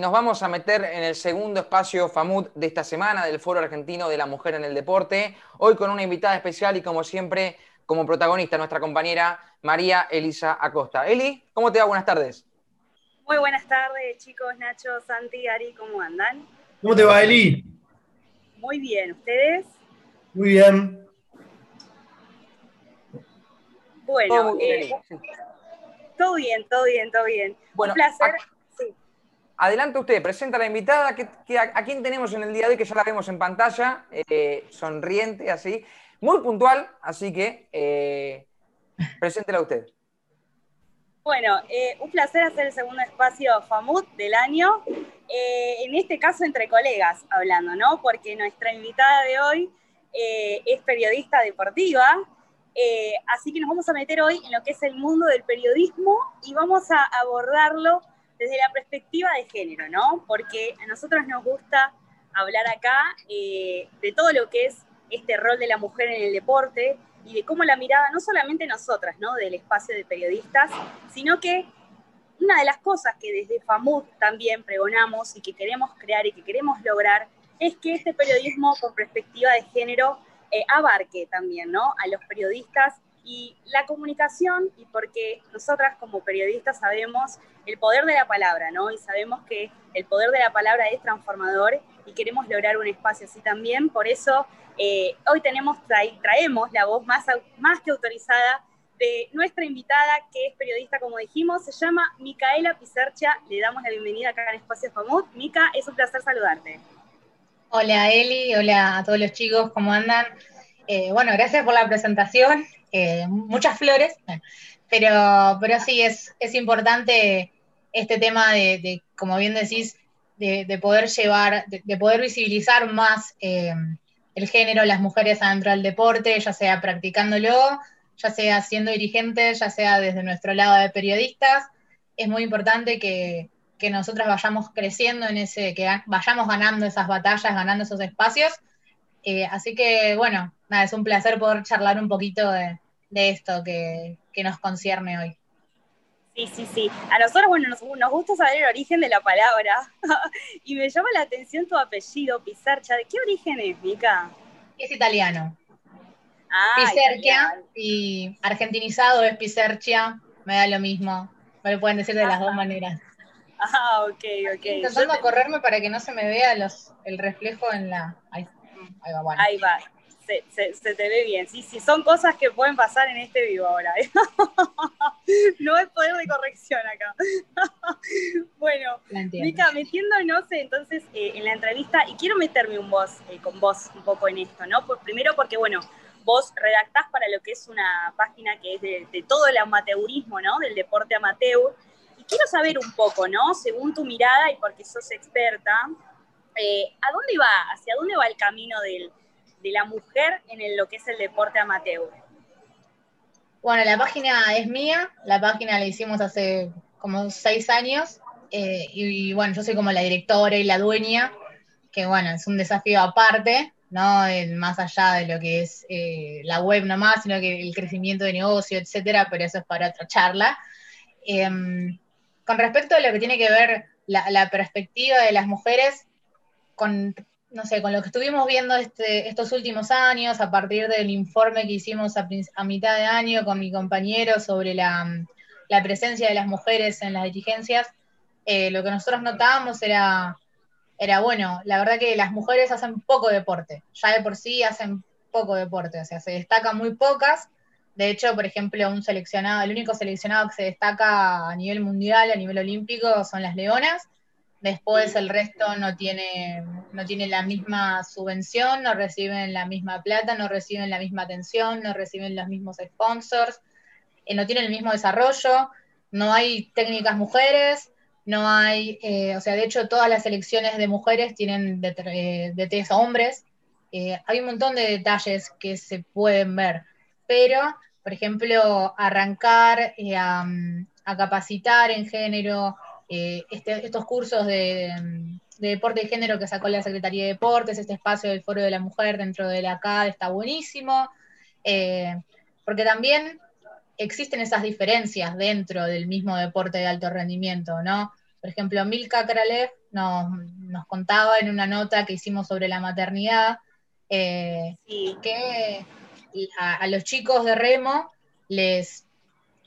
Nos vamos a meter en el segundo espacio FAMUT de esta semana del Foro Argentino de la Mujer en el Deporte. Hoy con una invitada especial y como siempre, como protagonista, nuestra compañera María Elisa Acosta. Eli, ¿cómo te va? Buenas tardes. Muy buenas tardes, chicos. Nacho, Santi, Ari, ¿cómo andan? ¿Cómo te va, Eli? Muy bien, ¿ustedes? Muy bien. Bueno, todo, eh, todo bien, todo bien, todo bien. Bueno, Un placer. Adelante usted, presenta a la invitada. Que, a, quién tenemos en el día de hoy? Que ya la vemos en pantalla, eh, sonriente, así. Muy puntual, así que eh, preséntela usted. Bueno, eh, un placer hacer el segundo espacio FAMUT del año. en este caso, entre colegas hablando, ¿no? Porque nuestra invitada de hoy es periodista deportiva. así que nos vamos a meter hoy en lo que es el mundo del periodismo y vamos a abordarlo desde la perspectiva de género, ¿no? Porque a nosotros nos gusta hablar acá eh, de todo lo que es este rol de la mujer en el deporte y de cómo la mirada, no solamente nosotras, ¿no? Del espacio de periodistas, sino que una de las cosas que desde FAMUD también pregonamos y que queremos crear y que queremos lograr es que este periodismo con perspectiva de género eh, abarque también, ¿no? A los periodistas y la comunicación, y porque nosotras como periodistas sabemos el poder de la palabra, ¿no? Y sabemos que el poder de la palabra es transformador y queremos lograr un espacio así también. Por eso eh, hoy tenemos, traemos la voz más, más que autorizada de nuestra invitada, que es periodista, como dijimos, se llama Micaela Pizercha. Le damos la bienvenida acá en Espacio Famut. Mica, es un placer saludarte. Hola Eli, hola a todos los chicos, ¿cómo andan? Eh, bueno, gracias por la presentación. Muchas flores, pero, pero sí, es, es importante este tema de, como bien decís, de, poder llevar, de, poder visibilizar más eh, el género, las mujeres adentro del deporte, ya sea practicándolo, ya sea siendo dirigentes, ya sea desde nuestro lado de periodistas. Es muy importante que, que nosotras vayamos creciendo en ese, que vayamos ganando esas batallas, ganando esos espacios. Eh, así que, bueno, nada, es un placer poder charlar un poquito de, esto que, nos concierne hoy. Sí, sí, sí. A nosotros, bueno, nos, gusta saber el origen de la palabra. y me llama la atención tu apellido, Pizarcha. ¿De qué origen es, Mica? Es italiano. Ah, y argentinizado es Pizercia, me da lo mismo. Me lo pueden decir de las dos maneras. Ah, ok, ok. intentando correrme para que no se me vea los, el reflejo en la. Ahí, va, bueno. Ahí va se, te ve bien. Sí, sí, son cosas que pueden pasar en este vivo ahora. ¿eh? no hay poder de corrección acá. bueno, Mica, metiéndonos entonces eh, en la entrevista, y quiero meterme un voz, eh, con vos un poco en esto, ¿no? primero porque, bueno, vos redactás para lo que es una página que es de, todo el amateurismo, ¿no? Del deporte amateur. Y quiero saber un poco, ¿no? Según tu mirada y porque sos experta, ¿a dónde va? ¿Hacia dónde va el camino del, de la mujer en lo que es el deporte amateur? Bueno, la página es mía, la página la hicimos hace como seis años, eh, y, bueno, yo soy como la directora y la dueña, que bueno, es un desafío aparte, ¿no? más allá de lo que es eh, la web nomás, sino que el crecimiento de negocio, etcétera, pero eso es para otra charla. Em, con respecto a lo que tiene que ver la, la perspectiva de las mujeres, con no sé, con lo que estuvimos viendo este, estos últimos años, a partir del informe que hicimos a, mitad de año con mi compañero sobre la, presencia de las mujeres en las dirigencias, eh, lo que nosotros notábamos era, era, bueno, la verdad que las mujeres hacen poco deporte, ya de por sí hacen poco deporte, o sea, se destacan muy pocas. De hecho, por ejemplo, un seleccionado, el único seleccionado que se destaca a nivel mundial, a nivel olímpico, son las leonas Después el resto no tiene, no tiene la misma subvención, no reciben la misma plata, no reciben la misma atención, no reciben los mismos sponsors, eh, no tienen el mismo desarrollo, no hay técnicas mujeres, no hay, eh, o sea, de hecho todas las selecciones de mujeres tienen de, eh, de hombres. hay un montón de detalles que se pueden ver, pero, por ejemplo, arrancar a capacitar en género, eh, este, estos cursos de, deporte y género que sacó la Secretaría de Deportes, este espacio del Foro de la Mujer dentro de la CAD está buenísimo, eh, porque también existen esas diferencias dentro del mismo deporte de alto rendimiento, ¿no? Por ejemplo, Milka Kralev nos, contaba en una nota que hicimos sobre la maternidad eh, que a, los chicos de remo les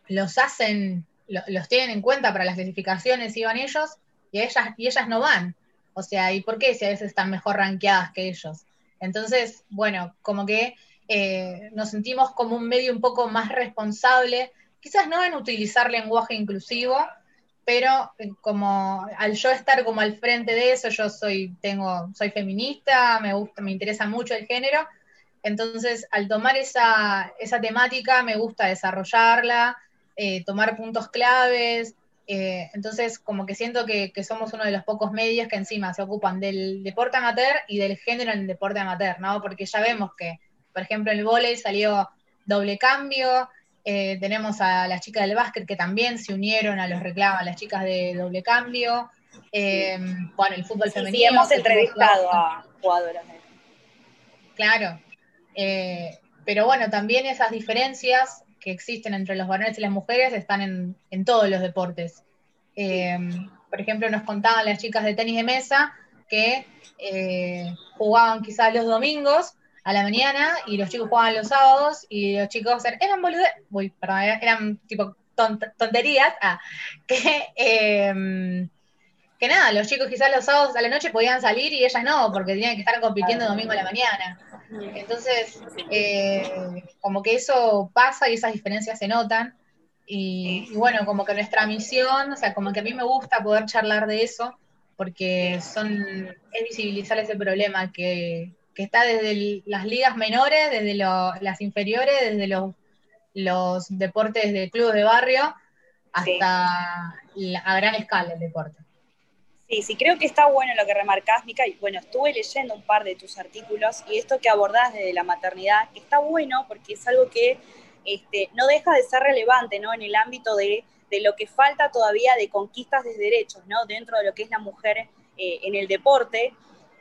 los hacen, los tienen en cuenta para las clasificaciones, iban ellos, y ellas, y ellas no van. O sea, ¿y por qué si a veces están mejor rankeadas que ellos? Entonces, bueno, como que eh, nos sentimos como un medio un poco más responsable, quizás no en utilizar lenguaje inclusivo, pero eh, como al yo estar como al frente de eso, yo soy, tengo, soy feminista, me gusta, me interesa mucho el género, entonces al tomar esa, esa temática me gusta desarrollarla, eh, tomar puntos claves, eh, entonces como que siento que, somos uno de los pocos medios que encima se ocupan del deporte amateur y del género en el deporte amateur, ¿no? Porque ya vemos que, por ejemplo, en el vóley salió doble cambio, eh, tenemos a las chicas del básquet que también se unieron a los reclamos, las chicas de doble cambio. Bueno, el fútbol femenino. Sí, hemos entrevistado a jugadoras. Claro. Pero bueno, también esas diferencias que existen entre los varones y las mujeres están en, todos los deportes. por ejemplo, nos contaban las chicas de tenis de mesa que jugaban quizás los domingos a la mañana y los chicos jugaban los sábados y los chicos eran boludes, uy, perdón, eran tipo tonterías, ah, que, em, que nada, los chicos quizás los sábados a la noche podían salir y ellas no, porque tenían que estar compitiendo domingo a la mañana. Entonces, eh, como que eso pasa y esas diferencias se notan. Y, y, bueno, como que nuestra misión, o sea, como que a mí me gusta poder charlar de eso, porque son, es visibilizar ese problema que, que está desde las ligas menores, desde las inferiores, desde los, los deportes de clubes de barrio hasta a gran escala el deporte. Sí, sí, creo que está bueno lo que remarcás, Mica. Bueno, estuve leyendo un par de tus artículos y esto que abordás desde la maternidad, está bueno porque es algo que este, no deja de ser relevante ¿no? en el ámbito de, lo que falta todavía de conquistas de derechos ¿no? dentro de lo que es la mujer eh, en el deporte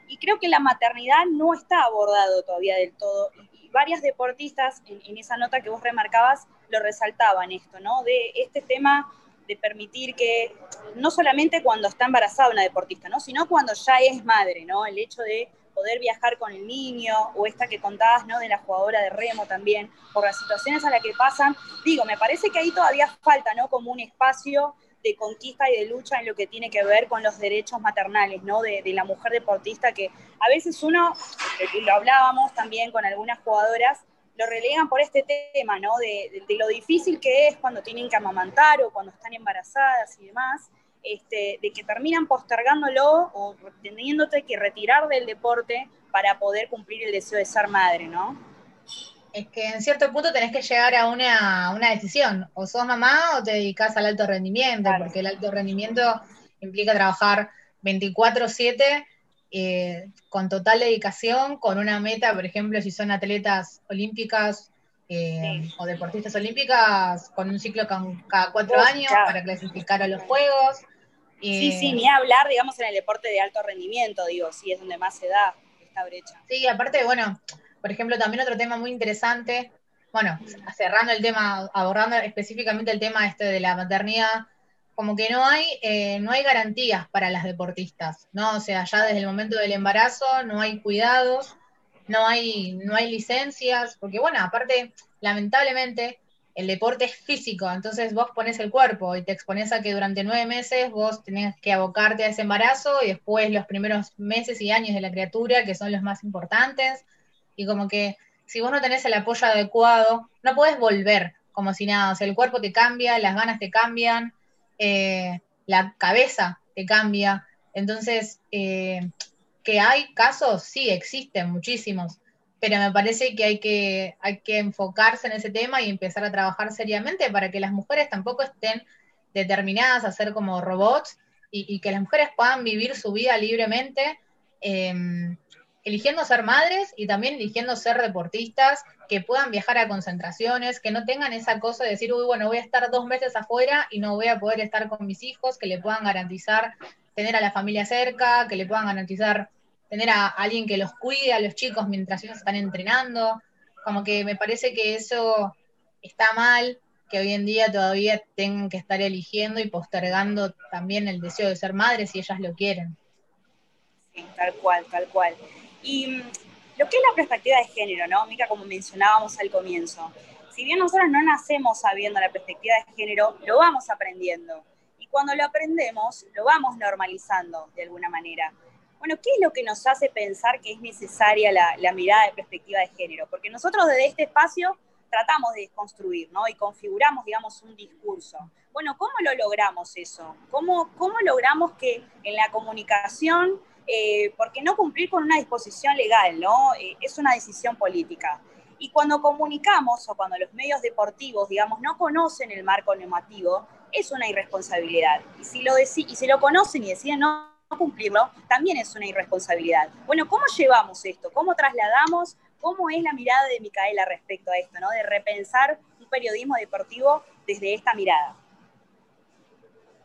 y creo que la maternidad no está abordado todavía del todo. Y varias deportistas en, esa nota que vos remarcabas lo resaltaban esto, ¿no? De este tema de permitir que, no solamente cuando está embarazada una deportista, ¿no? Sino cuando ya es madre, ¿no? El hecho de poder viajar con el niño, o esta que contabas, ¿no? De la jugadora de remo también, por las situaciones a las que pasan. Digo, me parece que ahí todavía falta, ¿no? Como un espacio de conquista y de lucha en lo que tiene que ver con los derechos maternales, ¿no? De, la mujer deportista, que a veces uno, lo hablábamos también con algunas jugadoras, lo relegan por este tema, ¿no? De, lo difícil que es cuando tienen que amamantar o cuando están embarazadas y demás, este, de que terminan postergándolo o teniéndote que retirar del deporte para poder cumplir el deseo de ser madre, ¿no? es que en cierto punto tenés que llegar a una, decisión, o sos mamá o te dedicas al alto rendimiento, porque el alto rendimiento implica trabajar 24/7 eh, con total dedicación, con una meta, por ejemplo, si son atletas olímpicas eh, o deportistas olímpicas, con un ciclo cada cuatro años para clasificar a los Juegos. sí, sí, ni hablar, digamos, en el deporte de alto rendimiento, digo, sí, es donde más se da esta brecha. Sí, aparte, bueno, por ejemplo, también otro tema muy interesante, bueno, cerrando el tema, abordando específicamente el tema este de la maternidad, como que no hay, eh, no hay garantías para las deportistas, ¿no? O sea, ya desde el momento del embarazo no hay cuidados, no hay, no hay licencias, porque bueno, aparte, lamentablemente, el deporte es físico, entonces vos pones el cuerpo y te expones a que durante nueve meses vos tenés que abocarte a ese embarazo y después los primeros meses y años de la criatura, que son los más importantes, y como que si vos no tenés el apoyo adecuado, no puedes volver como si nada, o sea, el cuerpo te cambia, las ganas te cambian, eh, la cabeza te cambia, entonces, eh, que hay casos, sí, existen muchísimos, pero me parece que hay, que hay que enfocarse en ese tema y empezar a trabajar seriamente para que las mujeres tampoco estén determinadas a ser como robots y, que las mujeres puedan vivir su vida libremente. Em, eligiendo ser madres y también eligiendo ser deportistas, que puedan viajar a concentraciones, que no tengan esa cosa de decir, uy, bueno, voy a estar dos meses afuera y no voy a poder estar con mis hijos, que le puedan garantizar tener a la familia cerca, que le puedan garantizar tener a alguien que los cuide a los chicos mientras ellos están entrenando. Como que me parece que eso está mal, que hoy en día todavía tengan que estar eligiendo y postergando también el deseo de ser madres si ellas lo quieren. Tal cual, tal cual. Y mm, lo que es la perspectiva de género, ¿no? Mica, como mencionábamos al comienzo, si bien nosotros no nacemos sabiendo la perspectiva de género, lo vamos aprendiendo. Y cuando lo aprendemos, lo vamos normalizando de alguna manera. Bueno, ¿qué es lo que nos hace pensar que es necesaria la, la mirada de perspectiva de género? Porque nosotros desde este espacio tratamos de desconstruir, ¿no? Y configuramos, digamos, un discurso. Bueno, ¿cómo lo logramos eso? ¿Cómo, cómo logramos que en la comunicación, eh, porque no cumplir con una disposición legal, ¿no? Eh, es una decisión política. Y cuando comunicamos o cuando los medios deportivos, digamos, no conocen el marco normativo, es una irresponsabilidad. Y si lo, y si lo conocen y deciden no cumplirlo, también es una irresponsabilidad. Bueno, ¿cómo llevamos esto? ¿Cómo trasladamos ¿Cómo es la mirada de Micaela respecto a esto, ¿no? de repensar un periodismo deportivo desde esta mirada?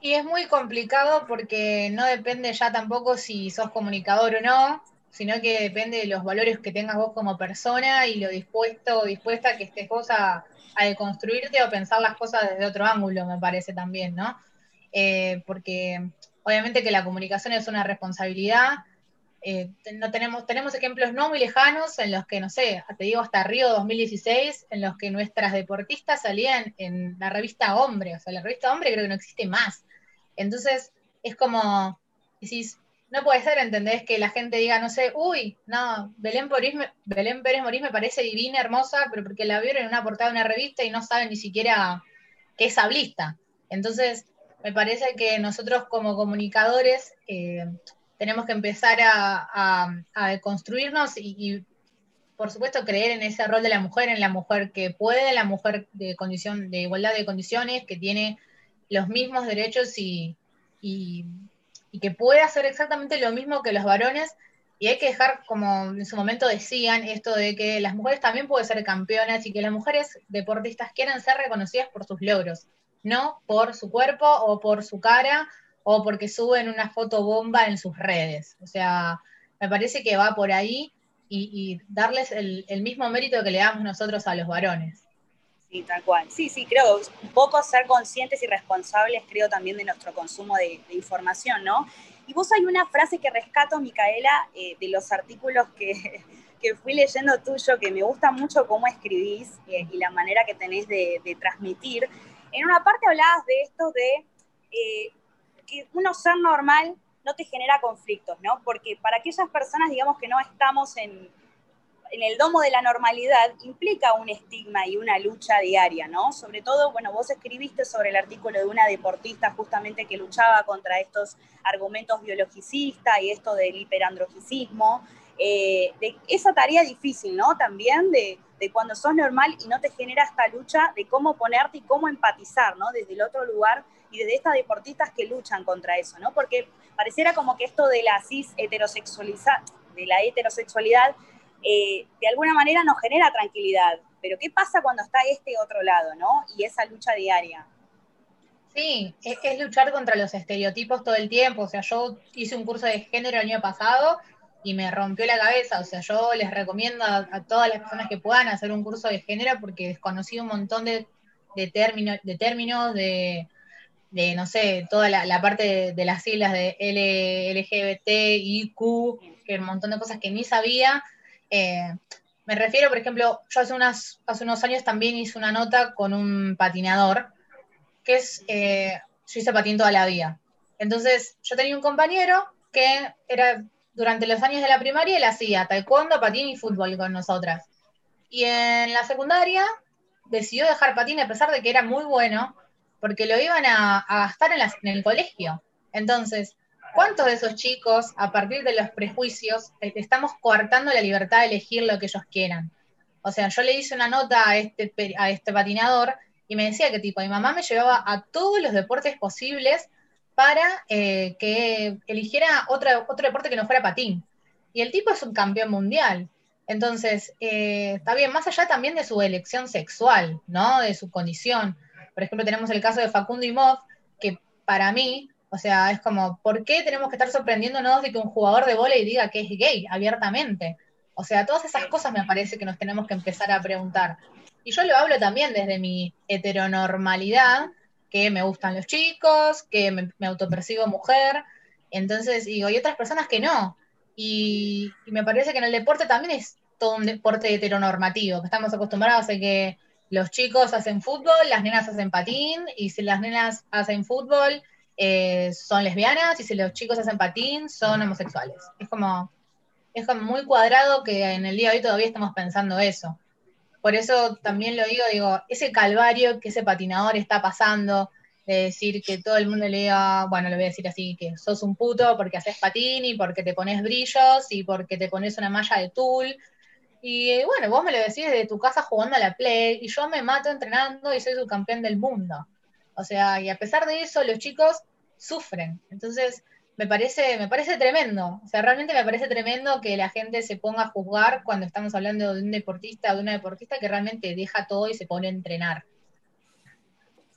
Y es muy complicado porque no depende ya tampoco si sos comunicador o no, sino que depende de los valores que tengas vos como persona y lo dispuesto o dispuesta que estés vos a, deconstruirte o pensar las cosas desde otro ángulo, me parece también, ¿no? Eh, porque obviamente que la comunicación es una responsabilidad, eh, no tenemos, tenemos ejemplos no muy lejanos en los que, no sé, te digo hasta Río 2016, en los que nuestras deportistas salían en la revista Hombre, o sea, la revista Hombre creo que no existe más. Entonces, es como, decís, no puede ser, ¿entendés? Que la gente diga, no sé, uy, no, Belén, Belén Pérez Morís me parece divina, hermosa, pero porque la vieron en una portada de una revista y no saben ni siquiera que es hablista. Entonces, me parece que nosotros como comunicadores eh, tenemos que empezar a, construirnos y, por supuesto, creer en ese rol de la mujer, en la mujer que puede, la mujer de condición, de igualdad de condiciones, que tiene los mismos derechos y, y, que puede hacer exactamente lo mismo que los varones. Y hay que dejar, como en su momento decían, esto de que las mujeres también pueden ser campeonas y que las mujeres deportistas quieren ser reconocidas por sus logros, no por su cuerpo o por su cara o porque suben una foto bomba en sus redes. O sea, me parece que va por ahí y, darles el, mismo mérito que le damos nosotros a los varones. Sí, tal cual. Sí, sí, creo un poco ser conscientes y responsables, creo también de nuestro consumo de, información, ¿no? Y vos hay una frase que rescato, Micaela, eh, de los artículos que, fui leyendo tuyo, que me gusta mucho cómo escribís eh, y la manera que tenés de, transmitir. En una parte hablabas de esto de eh, que uno ser normal no te genera conflictos, ¿no? Porque para aquellas personas, digamos, que no estamos en, en el domo de la normalidad, implica un estigma y una lucha diaria, ¿no? Sobre todo, bueno, vos escribiste sobre el artículo de una deportista justamente que luchaba contra estos argumentos biologicistas y esto del hiperandrogicismo, eh, de esa tarea difícil, ¿no? También de, de, cuando sos normal y no te genera esta lucha de cómo ponerte y cómo empatizar, ¿no? Desde el otro lugar y de estas deportistas que luchan contra eso, ¿no? Porque pareciera como que esto de la cis heterosexualidad, de la heterosexualidad, eh, de alguna manera nos genera tranquilidad. Pero ¿qué pasa cuando está este otro lado, ¿no? Y esa lucha diaria. Sí, es, es luchar contra los estereotipos todo el tiempo. O sea, yo hice un curso de género el año pasado y me rompió la cabeza. O sea, yo les recomiendo a, todas las personas que puedan hacer un curso de género porque desconocí un montón de, de, de términos, de, de, no sé, toda la, parte de, las siglas de L, LGBT, IQ, que un montón de cosas que ni sabía. Eh, me refiero, por ejemplo, yo hace, unas, unos años también hice una nota con un patinador, que es, eh, yo hice patín toda la vida. Entonces, yo tenía un compañero que era, durante los años de la primaria, él hacía taekwondo, patín y fútbol con nosotras. Y en la secundaria decidió dejar patín a pesar de que era muy bueno, porque lo iban a, gastar en, el colegio. Entonces, ¿cuántos de esos chicos, a partir de los prejuicios, eh, estamos coartando la libertad de elegir lo que ellos quieran? O sea, yo le hice una nota a este, este patinador y me decía que tipo, mi mamá me llevaba a todos los deportes posibles para eh, que eligiera otro, deporte que no fuera patín. Y el tipo es un campeón mundial. Entonces, eh, está bien, más allá también de su elección sexual, ¿no? De su condición. Por ejemplo, tenemos el caso de Facundo Imov, que para mí, o sea, es como, ¿por qué tenemos que estar sorprendiéndonos de que un jugador de volei diga que es gay abiertamente? O sea, todas esas cosas me parece que nos tenemos que empezar a preguntar. Y yo lo hablo también desde mi heteronormalidad, que me gustan los chicos, que me, autopercibo mujer. Entonces, digo, y otras personas que no. Y, me parece que en el deporte también es todo un deporte heteronormativo, que estamos acostumbrados a que los chicos hacen fútbol, las nenas hacen patín, y si las nenas hacen fútbol, eh, son lesbianas, y si los chicos hacen patín, son homosexuales. Es como, es como muy cuadrado que en el día de hoy todavía estamos pensando eso. Por eso también lo digo, digo, ese calvario que ese patinador está pasando, de decir que todo el mundo le diga, bueno, le voy a decir así, que sos un puto porque haces patín y porque te pones brillos y porque te pones una malla de tul. Y bueno, vos me lo decís desde tu casa jugando a la Play y yo me mato entrenando y soy subcampeón del mundo. O sea, y a pesar de eso, los chicos sufren. Entonces, me parece, me parece tremendo. O sea, realmente me parece tremendo que la gente se ponga a juzgar cuando estamos hablando de un deportista o de una deportista que realmente deja todo y se pone a entrenar.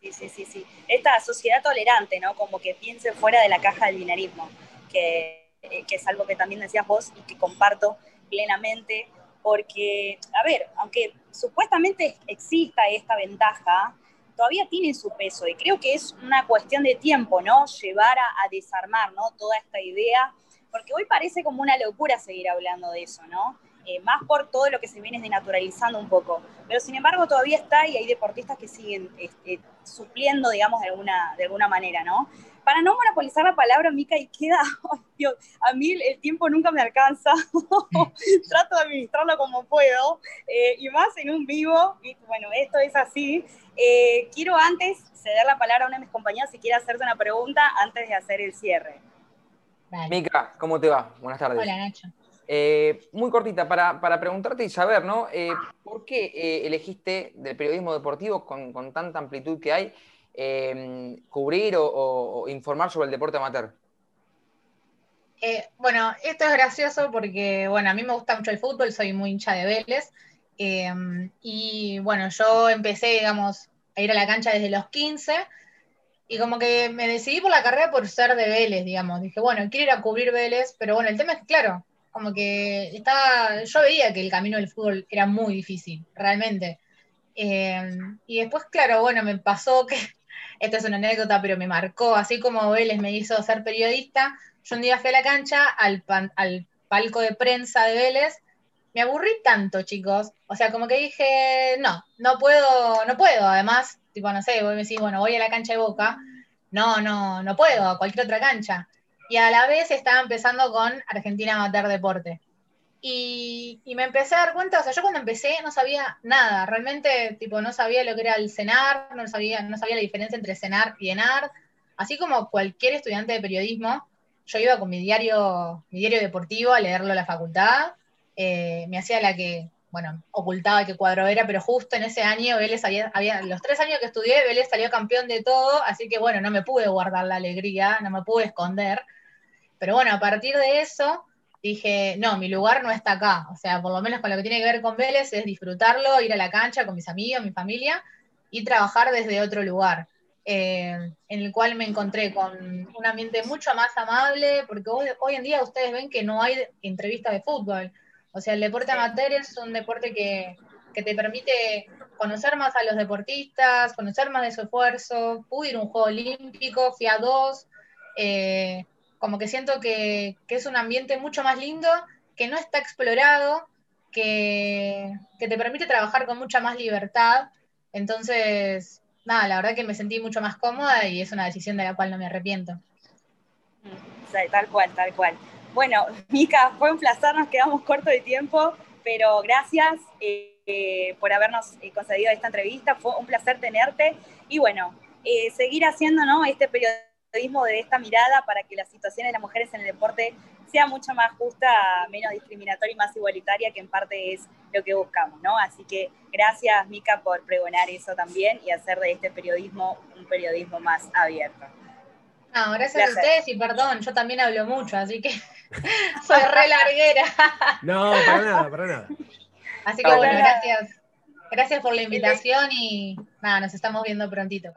Sí, sí, sí, sí. Esta sociedad tolerante, ¿no? Como que piense fuera de la caja del binarismo, que, eh, que es algo que también decías vos y que comparto plenamente, porque, a ver, aunque supuestamente exista esta ventaja, todavía tiene su peso y creo que es una cuestión de tiempo, ¿no? Llevar a, desarmar, ¿no? Toda esta idea, porque hoy parece como una locura seguir hablando de eso, ¿no? Eh, más por todo lo que se viene desnaturalizando un poco. Pero sin embargo todavía está y hay deportistas que siguen este, supliendo, digamos, de alguna, de alguna manera, ¿no? Para no monopolizar la palabra, Mica, y queda, Dios, a mí el tiempo nunca me alcanza, trato de administrarlo como puedo, eh, y más en un vivo, y bueno, esto es así. Eh, quiero antes ceder la palabra a una de mis compañeras si quiere hacerte una pregunta antes de hacer el cierre. Mica, ¿cómo te va? Buenas tardes. Hola, Nacho. Eh, muy cortita, para, preguntarte y saber, ¿no? Eh, ¿Por qué eh, elegiste del periodismo deportivo, con, tanta amplitud que hay, cubrir o, informar sobre el deporte amateur? bueno, esto es gracioso porque, bueno, a mí me gusta mucho el fútbol, soy muy hincha de Vélez. y bueno, yo empecé, digamos, a ir a la cancha desde los 15 y como que me decidí por la carrera por ser de Vélez, digamos. Dije, bueno, quiero ir a cubrir Vélez, pero bueno, el tema es que, claro, como que estaba, yo veía que el camino del fútbol era muy difícil, realmente. Eh, y después, claro, bueno, me pasó que, esto es una anécdota, pero me marcó, así como Vélez me hizo ser periodista, yo un día fui a la cancha, al, al palco de prensa de Vélez, me aburrí tanto, chicos, o sea, como que dije, no, no puedo, no puedo, además, tipo, no sé, voy a decir, bueno, voy a la cancha de Boca, no, no, no puedo, a cualquier otra cancha y a la vez estaba empezando con Argentina Amateur Deporte. Y, me empecé a dar cuenta, o sea, yo cuando empecé no sabía nada, realmente, tipo, no sabía lo que era el CENAR, no sabía, no sabía la diferencia entre CENAR y ENAR, así como cualquier estudiante de periodismo, yo iba con mi diario, mi diario deportivo a leerlo a la facultad, eh, me hacía la que, bueno, ocultaba qué cuadro era, pero justo en ese año Vélez había, había, los tres años que estudié, Vélez salió campeón de todo, así que bueno, no me pude guardar la alegría, no me pude esconder. Pero bueno, a partir de eso dije, no, mi lugar no está acá. O sea, por lo menos con lo que tiene que ver con Vélez es disfrutarlo, ir a la cancha con mis amigos, mi familia y trabajar desde otro lugar. Eh, en el cual me encontré con un ambiente mucho más amable, porque hoy, en día ustedes ven que no hay entrevistas de fútbol. O sea, el deporte amateur es un deporte que, te permite conocer más a los deportistas, conocer más de su esfuerzo. Pude ir a un juego olímpico, fui a dos. Eh, como que siento que, es un ambiente mucho más lindo, que no está explorado, que, te permite trabajar con mucha más libertad. Entonces, nada, la verdad que me sentí mucho más cómoda y es una decisión de la cual no me arrepiento. Mm, tal cual, tal cual. Bueno, Mica, fue un placer, nos quedamos cortos de tiempo, pero gracias eh, por habernos eh, concedido esta entrevista, fue un placer tenerte y bueno, eh, seguir haciendo ¿no? este periodo de esta mirada para que la situación de las mujeres en el deporte sea mucho más justa, menos discriminatoria y más igualitaria, que en parte es lo que buscamos, ¿no? Así que gracias, Mica, por pregonar eso también y hacer de este periodismo un periodismo más abierto. No, gracias, a ustedes y perdón, yo también hablo mucho, así que soy re larguera. No, para nada, para nada. Así que bueno, gracias. Gracias por la invitación y nada, nos estamos viendo prontito.